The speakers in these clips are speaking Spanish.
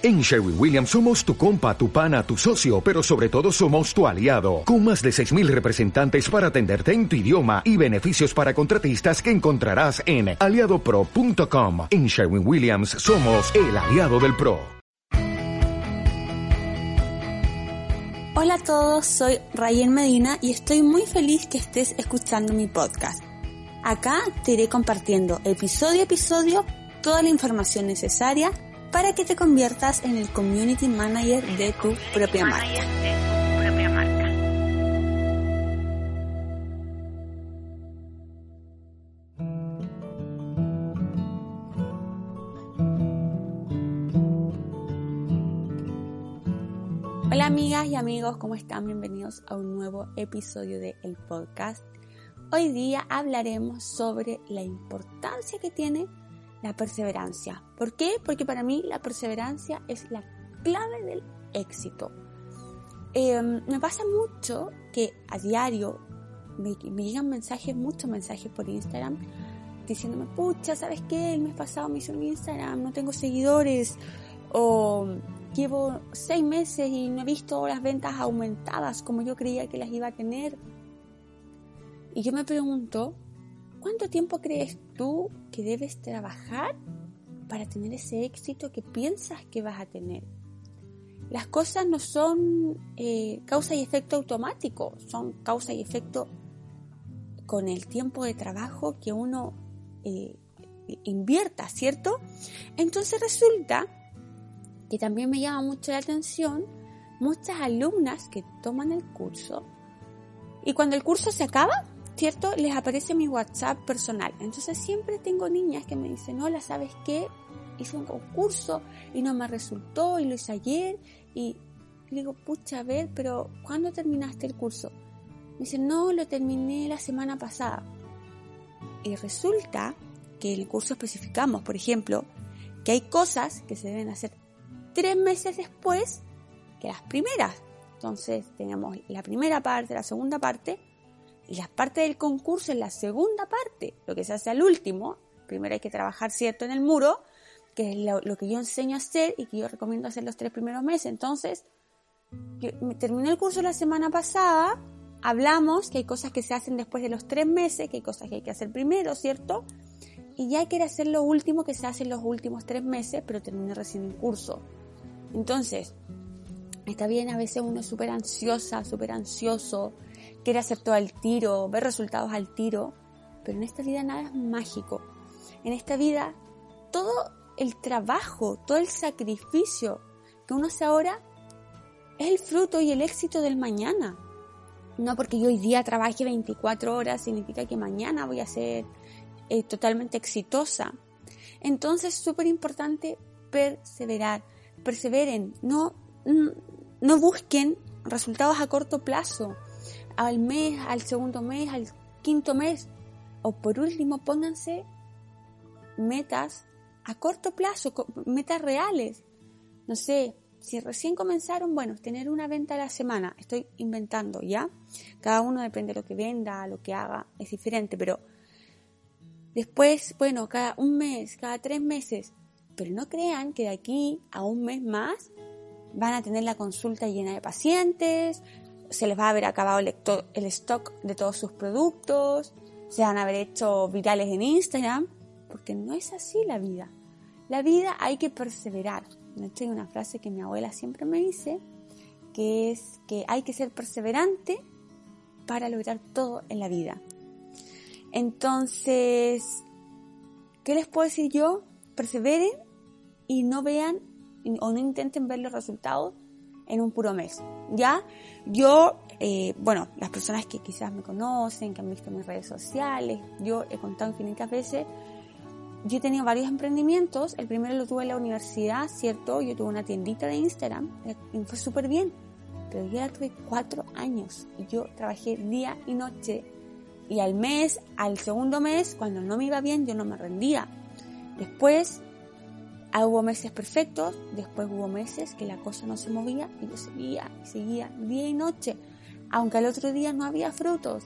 En Sherwin Williams somos tu compa, tu pana, tu socio, pero sobre todo somos tu aliado, con más de 6.000 representantes para atenderte en tu idioma y beneficios para contratistas que encontrarás en aliadopro.com. En Sherwin Williams somos el aliado del PRO. Hola a todos, soy Rayen Medina y estoy muy feliz que estés escuchando mi podcast. Acá te iré compartiendo episodio a episodio toda la información necesaria para que te conviertas en el community manager de tu propia marca. Hola amigas y amigos, ¿cómo están? Bienvenidos a un nuevo episodio de El Podcast. Hoy día hablaremos sobre la importancia que tiene la perseverancia. ¿Por qué? Porque para mí la perseverancia es la clave del éxito. Em, me pasa mucho que a diario me, llegan mensajes, muchos mensajes por Instagram, diciéndome, pucha, ¿sabes qué? El mes pasado me hizo un Instagram, no tengo seguidores, o llevo seis meses y no he visto las ventas aumentadas como yo creía que las iba a tener. Y yo me pregunto, ¿Cuánto tiempo crees tú que debes trabajar para tener ese éxito que piensas que vas a tener? Las cosas no son eh, causa y efecto automático, son causa y efecto con el tiempo de trabajo que uno eh, invierta, ¿cierto? Entonces resulta que también me llama mucho la atención muchas alumnas que toman el curso y cuando el curso se acaba, ¿cierto? Les aparece mi WhatsApp personal. Entonces siempre tengo niñas que me dicen, hola, ¿sabes qué? Hice un concurso y no me resultó y lo hice ayer y digo, pucha, a ver, pero ¿cuándo terminaste el curso? Me dicen, no, lo terminé la semana pasada. Y resulta que el curso especificamos, por ejemplo, que hay cosas que se deben hacer tres meses después que las primeras. Entonces tenemos la primera parte, la segunda parte, y la parte del concurso es la segunda parte, lo que se hace al último. Primero hay que trabajar, ¿cierto?, en el muro, que es lo, que yo enseño a hacer y que yo recomiendo hacer los tres primeros meses. Entonces, terminé el curso la semana pasada, hablamos que hay cosas que se hacen después de los tres meses, que hay cosas que hay que hacer primero, ¿cierto? Y ya que hacer lo último que se hace en los últimos tres meses, pero terminé recién el curso. Entonces, está bien, a veces uno es súper ansiosa, súper ansioso, quiere hacer todo al tiro, ver resultados al tiro, pero en esta vida nada es mágico. En esta vida todo el trabajo, todo el sacrificio que uno hace ahora es el fruto y el éxito del mañana. No porque yo hoy día trabaje 24 horas significa que mañana voy a ser eh, totalmente exitosa. Entonces es súper importante perseverar. Perseveren, no, no busquen resultados a corto plazo al mes, al segundo mes, al quinto mes. O por último, pónganse metas a corto plazo, metas reales. No sé, si recién comenzaron, bueno, tener una venta a la semana, estoy inventando, ¿ya? Cada uno depende de lo que venda, lo que haga, es diferente, pero después, bueno, cada un mes, cada tres meses, pero no crean que de aquí a un mes más van a tener la consulta llena de pacientes, se les va a haber acabado el, stock de todos sus productos, se van a haber hecho virales en Instagram, porque no es así la vida. La vida hay que perseverar. Hecho, hay una frase que mi abuela siempre me dice, que es que hay que ser perseverante para lograr todo en la vida. Entonces, ¿qué les puedo decir yo? Perseveren y no vean o no intenten ver los resultados en un puro mes. ¿Ya? Yo, eh, bueno, las personas que quizás me conocen, que han visto mis redes sociales, yo he contado infinitas veces, yo he tenido varios emprendimientos. El primero lo tuve en la universidad, ¿cierto? Yo tuve una tiendita de Instagram eh, y fue súper bien. Pero yo tuve cuatro años y yo trabajé día y noche. Y al mes, al segundo mes, cuando no me iba bien, yo no me rendía. Después Ah, hubo meses perfectos, después hubo meses que la cosa no se movía y yo seguía, seguía día y noche, aunque al otro día no había frutos,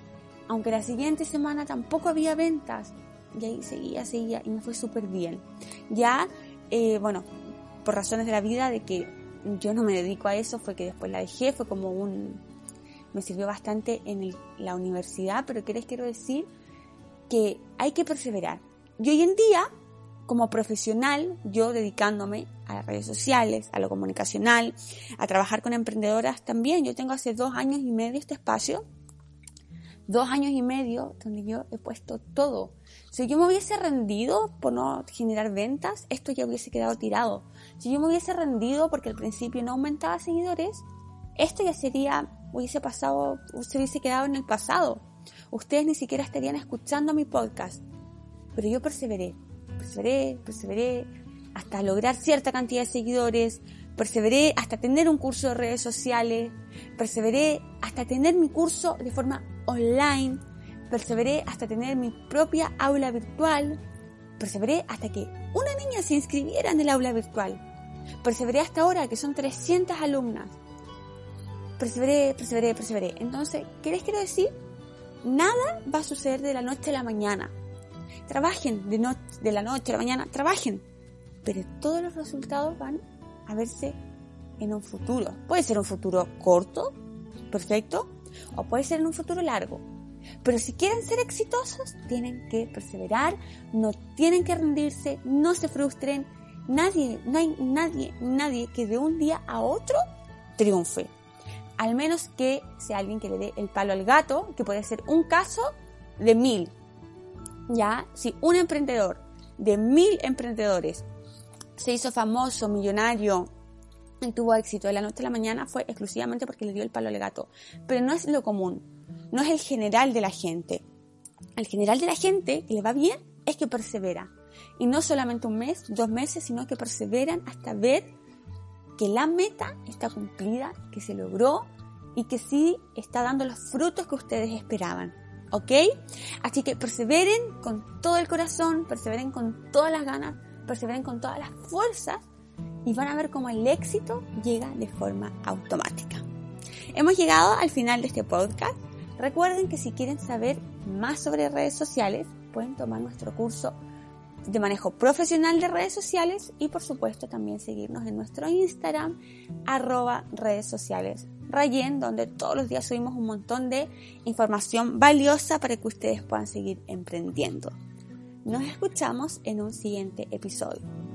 aunque la siguiente semana tampoco había ventas, y ahí seguía, seguía y me fue súper bien. Ya, eh, bueno, por razones de la vida de que yo no me dedico a eso, fue que después la dejé, fue como un... me sirvió bastante en la universidad, pero ¿qué les quiero decir? Que hay que perseverar. Y hoy en día, como profesional, yo dedicándome a las redes sociales, a lo comunicacional, a trabajar con emprendedoras también, yo tengo hace dos años y medio este espacio, dos años y medio donde yo he puesto todo. Si yo me hubiese rendido por no generar ventas, esto ya hubiese quedado tirado. Si yo me hubiese rendido porque al principio no aumentaba seguidores, esto ya sería, hubiese pasado, se hubiese quedado en el pasado. Ustedes ni siquiera estarían escuchando mi podcast. Pero yo perseveré, perseveré, perseveré, hasta lograr cierta cantidad de seguidores, perseveré hasta tener un curso de redes sociales, perseveré hasta tener mi curso de forma online, perseveré hasta tener mi propia aula virtual, perseveré hasta que una niña se inscribiera en el aula virtual, perseveré hasta ahora que son 300 alumnas, perseveré, perseveré, perseveré. Entonces, ¿qué les quiero decir? Nada va a suceder de la noche a la mañana. Trabajen de, de la noche a la mañana, trabajen, pero todos los resultados van a verse en un futuro. Puede ser un futuro corto, perfecto, o puede ser en un futuro largo. Pero si quieren ser exitosos, tienen que perseverar, no tienen que rendirse, no se frustren. Nadie, no hay nadie, nadie que de un día a otro triunfe. Al menos que sea alguien que le dé el palo al gato, que puede ser un caso de mil. Ya, si un emprendedor de mil emprendedores se hizo famoso, millonario, tuvo éxito de la noche a la mañana fue exclusivamente porque le dio el palo al gato. Pero no es lo común, no es el general de la gente. El general de la gente que le va bien es que persevera. Y no solamente un mes, dos meses, sino que perseveran hasta ver que la meta está cumplida, que se logró y que sí está dando los frutos que ustedes esperaban. ¿Ok? Así que perseveren con todo el corazón, perseveren con todas las ganas, perseveren con todas las fuerzas y van a ver cómo el éxito llega de forma automática. Hemos llegado al final de este podcast. Recuerden que si quieren saber más sobre redes sociales, pueden tomar nuestro curso de manejo profesional de redes sociales y por supuesto también seguirnos en nuestro Instagram arroba redes sociales Rayen, donde todos los días subimos un montón de información valiosa para que ustedes puedan seguir emprendiendo. Nos escuchamos en un siguiente episodio.